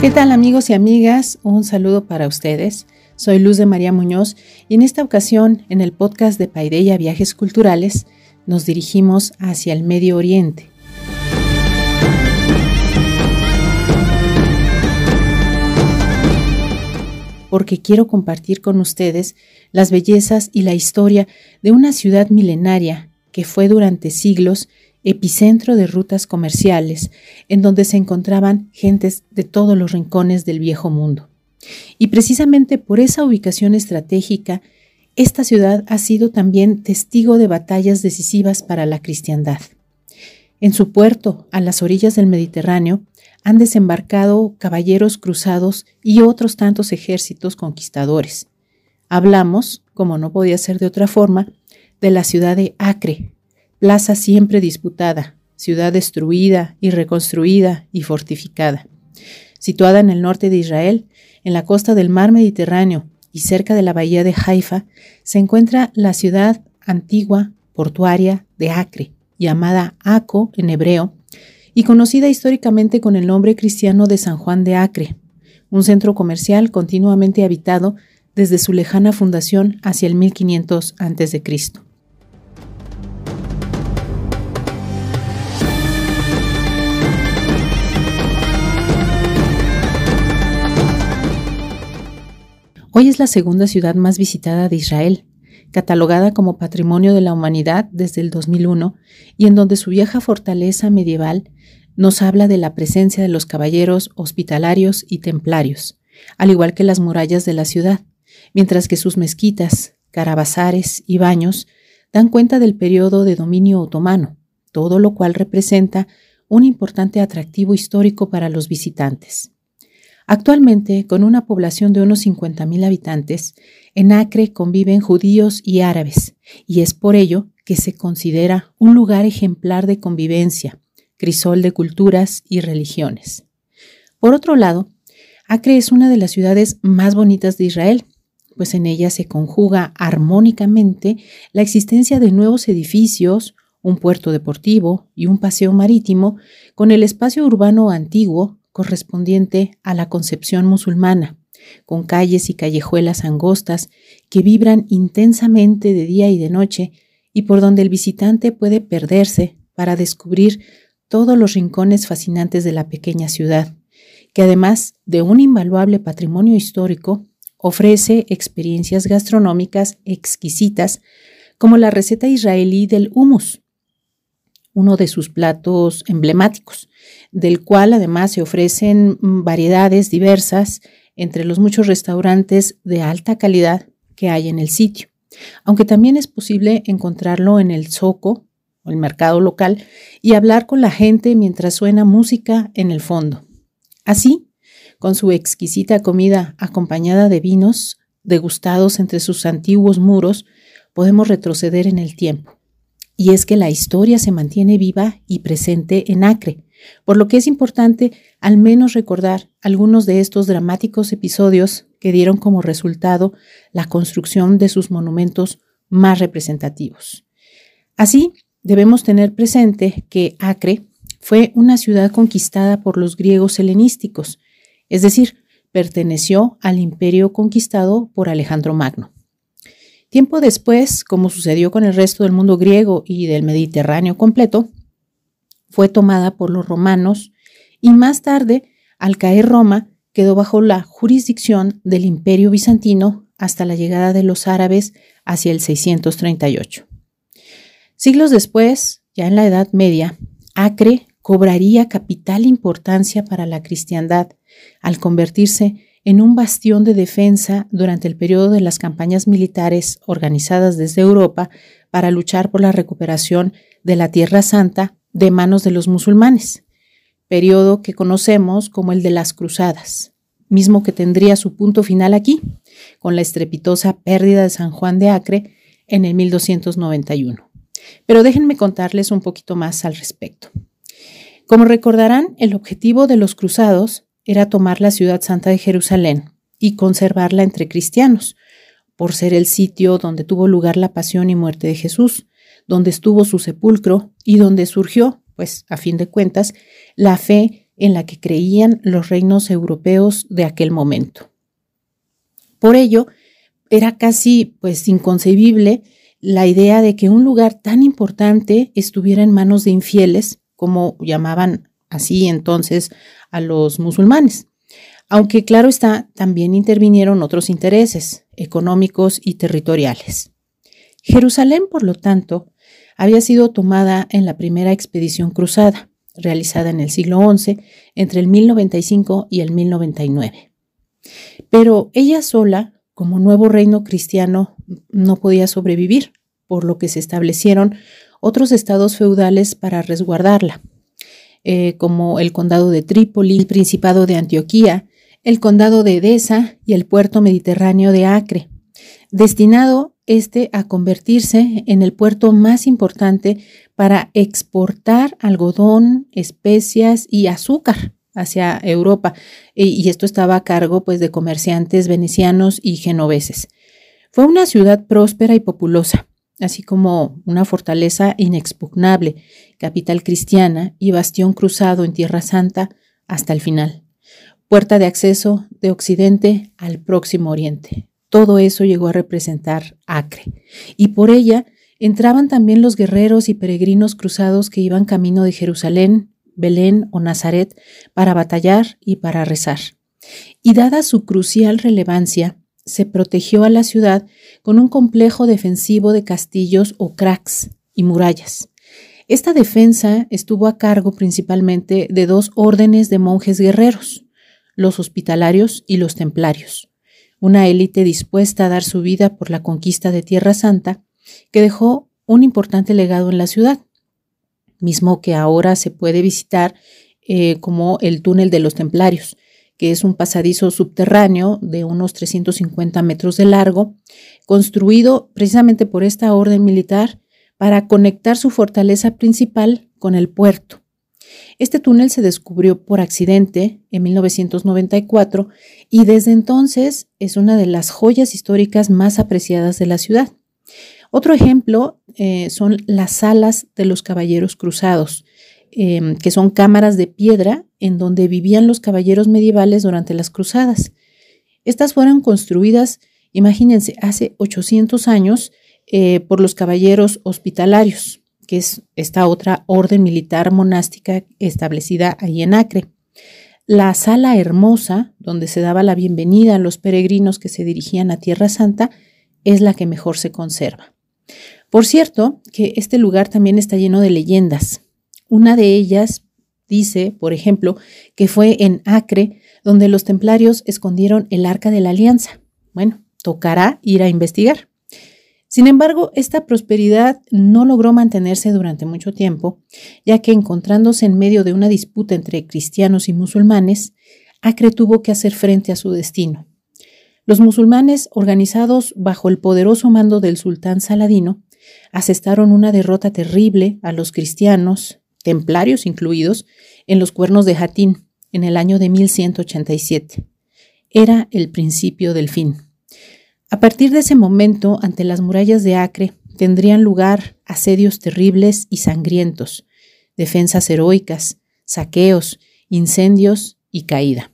¿Qué tal amigos y amigas? Un saludo para ustedes. Soy Luz de María Muñoz y en esta ocasión, en el podcast de Paideia Viajes Culturales, nos dirigimos hacia el Medio Oriente. Porque quiero compartir con ustedes las bellezas y la historia de una ciudad milenaria que fue durante siglos epicentro de rutas comerciales, en donde se encontraban gentes de todos los rincones del viejo mundo. Y precisamente por esa ubicación estratégica, esta ciudad ha sido también testigo de batallas decisivas para la cristiandad. En su puerto, a las orillas del Mediterráneo, han desembarcado caballeros cruzados y otros tantos ejércitos conquistadores. Hablamos, como no podía ser de otra forma, de la ciudad de Acre, plaza siempre disputada, ciudad destruida y reconstruida y fortificada. Situada en el norte de Israel, en la costa del mar Mediterráneo y cerca de la bahía de Haifa, se encuentra la ciudad antigua portuaria de Acre, llamada Aco en hebreo, y conocida históricamente con el nombre cristiano de San Juan de Acre, un centro comercial continuamente habitado desde su lejana fundación hacia el 1500 a.C. Hoy es la segunda ciudad más visitada de Israel, catalogada como Patrimonio de la Humanidad desde el 2001 y en donde su vieja fortaleza medieval nos habla de la presencia de los caballeros hospitalarios y templarios, al igual que las murallas de la ciudad, mientras que sus mezquitas, carabazares y baños dan cuenta del periodo de dominio otomano, todo lo cual representa un importante atractivo histórico para los visitantes. Actualmente, con una población de unos 50.000 habitantes, en Acre conviven judíos y árabes, y es por ello que se considera un lugar ejemplar de convivencia, crisol de culturas y religiones. Por otro lado, Acre es una de las ciudades más bonitas de Israel, pues en ella se conjuga armónicamente la existencia de nuevos edificios, un puerto deportivo y un paseo marítimo con el espacio urbano antiguo correspondiente a la concepción musulmana, con calles y callejuelas angostas que vibran intensamente de día y de noche y por donde el visitante puede perderse para descubrir todos los rincones fascinantes de la pequeña ciudad, que además de un invaluable patrimonio histórico, ofrece experiencias gastronómicas exquisitas como la receta israelí del hummus, uno de sus platos emblemáticos, del cual además se ofrecen variedades diversas entre los muchos restaurantes de alta calidad que hay en el sitio, aunque también es posible encontrarlo en el zoco o el mercado local y hablar con la gente mientras suena música en el fondo. Así, con su exquisita comida acompañada de vinos degustados entre sus antiguos muros, podemos retroceder en el tiempo y es que la historia se mantiene viva y presente en Acre, por lo que es importante al menos recordar algunos de estos dramáticos episodios que dieron como resultado la construcción de sus monumentos más representativos. Así, debemos tener presente que Acre fue una ciudad conquistada por los griegos helenísticos, es decir, perteneció al imperio conquistado por Alejandro Magno. Tiempo después, como sucedió con el resto del mundo griego y del Mediterráneo completo, fue tomada por los romanos y más tarde, al caer Roma, quedó bajo la jurisdicción del Imperio bizantino hasta la llegada de los árabes hacia el 638. Siglos después, ya en la Edad Media, Acre cobraría capital importancia para la cristiandad al convertirse en un bastión de defensa durante el periodo de las campañas militares organizadas desde Europa para luchar por la recuperación de la Tierra Santa de manos de los musulmanes, periodo que conocemos como el de las Cruzadas, mismo que tendría su punto final aquí, con la estrepitosa pérdida de San Juan de Acre en el 1291. Pero déjenme contarles un poquito más al respecto. Como recordarán, el objetivo de los cruzados era tomar la ciudad santa de Jerusalén y conservarla entre cristianos, por ser el sitio donde tuvo lugar la pasión y muerte de Jesús, donde estuvo su sepulcro y donde surgió, pues a fin de cuentas, la fe en la que creían los reinos europeos de aquel momento. Por ello, era casi pues inconcebible la idea de que un lugar tan importante estuviera en manos de infieles, como llamaban así entonces a los musulmanes. Aunque claro está, también intervinieron otros intereses económicos y territoriales. Jerusalén, por lo tanto, había sido tomada en la primera expedición cruzada, realizada en el siglo XI, entre el 1095 y el 1099. Pero ella sola, como nuevo reino cristiano, no podía sobrevivir, por lo que se establecieron otros estados feudales para resguardarla, eh, como el condado de Trípoli, el principado de Antioquía, el condado de Edesa y el puerto mediterráneo de Acre, destinado este a convertirse en el puerto más importante para exportar algodón, especias y azúcar hacia Europa. Y esto estaba a cargo pues de comerciantes venecianos y genoveses. Fue una ciudad próspera y populosa, así como una fortaleza inexpugnable, capital cristiana y bastión cruzado en Tierra Santa hasta el final. Puerta de acceso de Occidente al próximo Oriente. Todo eso llegó a representar Acre, y por ella entraban también los guerreros y peregrinos cruzados que iban camino de Jerusalén, Belén o Nazaret para batallar y para rezar. Y dada su crucial relevancia, se protegió a la ciudad con un complejo defensivo de castillos o cracks y murallas. Esta defensa estuvo a cargo principalmente de dos órdenes de monjes guerreros, los hospitalarios y los templarios, una élite dispuesta a dar su vida por la conquista de Tierra Santa, que dejó un importante legado en la ciudad, mismo que ahora se puede visitar eh, como el túnel de los templarios, que es un pasadizo subterráneo de unos 350 metros de largo, construido precisamente por esta orden militar para conectar su fortaleza principal con el puerto. Este túnel se descubrió por accidente en 1994 y desde entonces es una de las joyas históricas más apreciadas de la ciudad. Otro ejemplo eh, son las salas de los caballeros cruzados, Em, que son cámaras de piedra en donde vivían los caballeros medievales durante las cruzadas. Estas fueron construidas, imagínense, hace 800 años eh, por los caballeros hospitalarios, que es esta otra orden militar monástica establecida ahí en Acre. La sala hermosa, donde se daba la bienvenida a los peregrinos que se dirigían a Tierra Santa, es la que mejor se conserva. Por cierto, que este lugar también está lleno de leyendas. Una de ellas dice, por ejemplo, que fue en Acre donde los templarios escondieron el arca de la alianza. Bueno, tocará ir a investigar. Sin embargo, esta prosperidad no logró mantenerse durante mucho tiempo, ya que encontrándose en medio de una disputa entre cristianos y musulmanes, Acre tuvo que hacer frente a su destino. Los musulmanes, organizados bajo el poderoso mando del sultán Saladino, asestaron una derrota terrible a los cristianos templarios incluidos, en los cuernos de Jatín en el año de 1187. Era el principio del fin. A partir de ese momento, ante las murallas de Acre, tendrían lugar asedios terribles y sangrientos, defensas heroicas, saqueos, incendios y caída.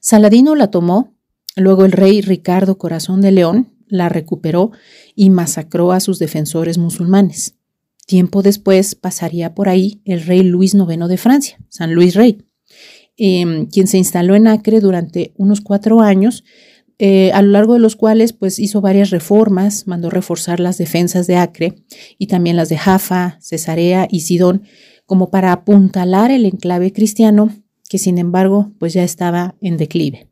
Saladino la tomó, luego el rey Ricardo Corazón de León la recuperó y masacró a sus defensores musulmanes. Tiempo después pasaría por ahí el rey Luis IX de Francia, San Luis Rey, em, quien se instaló en Acre durante unos cuatro años, eh, a lo largo de los cuales pues, hizo varias reformas, mandó reforzar las defensas de Acre y también las de Jaffa, Cesarea y Sidón, como para apuntalar el enclave cristiano, que sin embargo pues ya estaba en declive.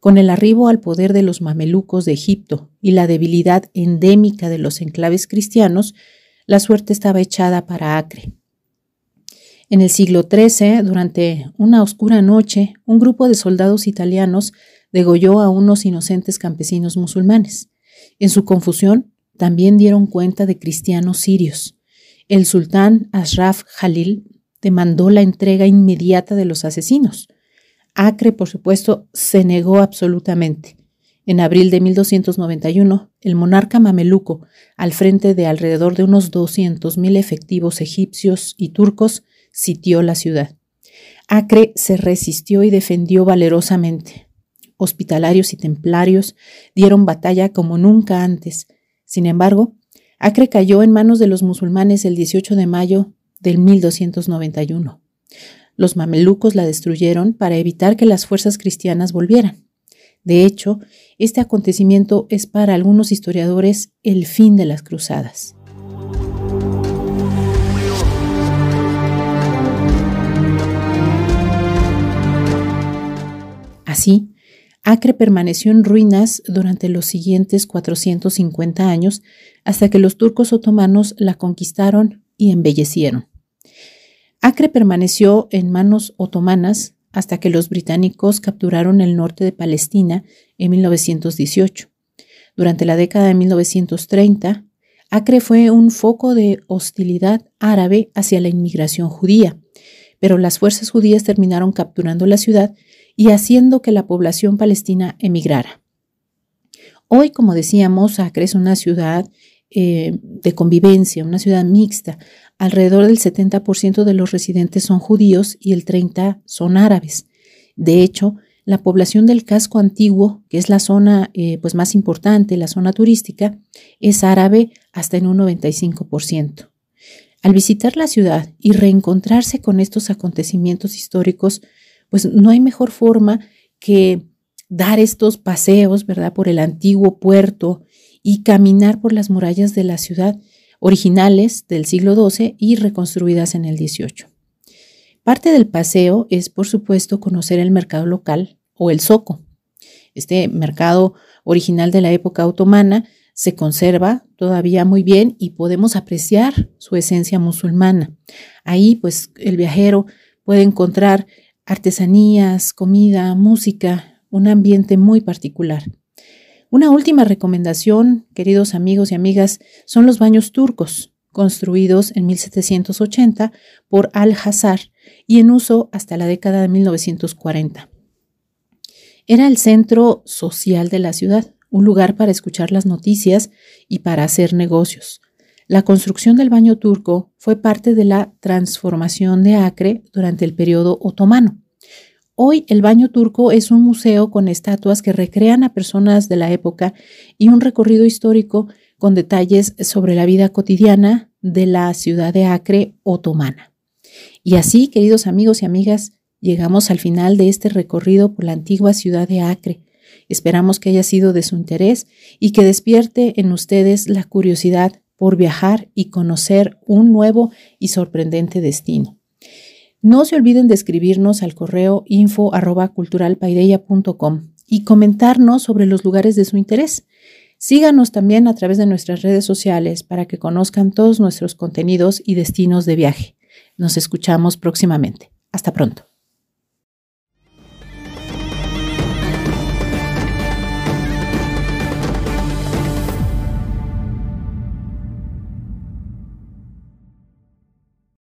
Con el arribo al poder de los mamelucos de Egipto y la debilidad endémica de los enclaves cristianos, la suerte estaba echada para Acre. En el siglo XIII, durante una oscura noche, un grupo de soldados italianos degolló a unos inocentes campesinos musulmanes. En su confusión, también dieron cuenta de cristianos sirios. El sultán Ashraf Jalil demandó la entrega inmediata de los asesinos. Acre, por supuesto, se negó absolutamente. En abril de 1291, el monarca mameluco, al frente de alrededor de unos 200.000 efectivos egipcios y turcos, sitió la ciudad. Acre se resistió y defendió valerosamente. Hospitalarios y templarios dieron batalla como nunca antes. Sin embargo, Acre cayó en manos de los musulmanes el 18 de mayo del 1291. Los mamelucos la destruyeron para evitar que las fuerzas cristianas volvieran. De hecho, este acontecimiento es para algunos historiadores el fin de las cruzadas. Así, Acre permaneció en ruinas durante los siguientes 450 años hasta que los turcos otomanos la conquistaron y embellecieron. Acre permaneció en manos otomanas hasta que los británicos capturaron el norte de Palestina en 1918. Durante la década de 1930, Acre fue un foco de hostilidad árabe hacia la inmigración judía, pero las fuerzas judías terminaron capturando la ciudad y haciendo que la población palestina emigrara. Hoy, como decíamos, Acre es una ciudad eh, de convivencia, una ciudad mixta. Alrededor del 70% de los residentes son judíos y el 30% son árabes. De hecho, la población del casco antiguo, que es la zona eh, pues más importante, la zona turística, es árabe hasta en un 95%. Al visitar la ciudad y reencontrarse con estos acontecimientos históricos, pues no hay mejor forma que dar estos paseos, ¿verdad?, por el antiguo puerto y caminar por las murallas de la ciudad originales del siglo XII y reconstruidas en el XVIII. Parte del paseo es, por supuesto, conocer el mercado local o el zoco. Este mercado original de la época otomana se conserva todavía muy bien y podemos apreciar su esencia musulmana. Ahí, pues, el viajero puede encontrar artesanías, comida, música, un ambiente muy particular. Una última recomendación, queridos amigos y amigas, son los baños turcos, construidos en 1780 por Al-Hazar y en uso hasta la década de 1940. Era el centro social de la ciudad, un lugar para escuchar las noticias y para hacer negocios. La construcción del baño turco fue parte de la transformación de Acre durante el periodo otomano. Hoy el baño turco es un museo con estatuas que recrean a personas de la época y un recorrido histórico con detalles sobre la vida cotidiana de la ciudad de Acre otomana. Y así, queridos amigos y amigas, llegamos al final de este recorrido por la antigua ciudad de Acre. Esperamos que haya sido de su interés y que despierte en ustedes la curiosidad por viajar y conocer un nuevo y sorprendente destino. No se olviden de escribirnos al correo info y comentarnos sobre los lugares de su interés. Síganos también a través de nuestras redes sociales para que conozcan todos nuestros contenidos y destinos de viaje. Nos escuchamos próximamente. Hasta pronto.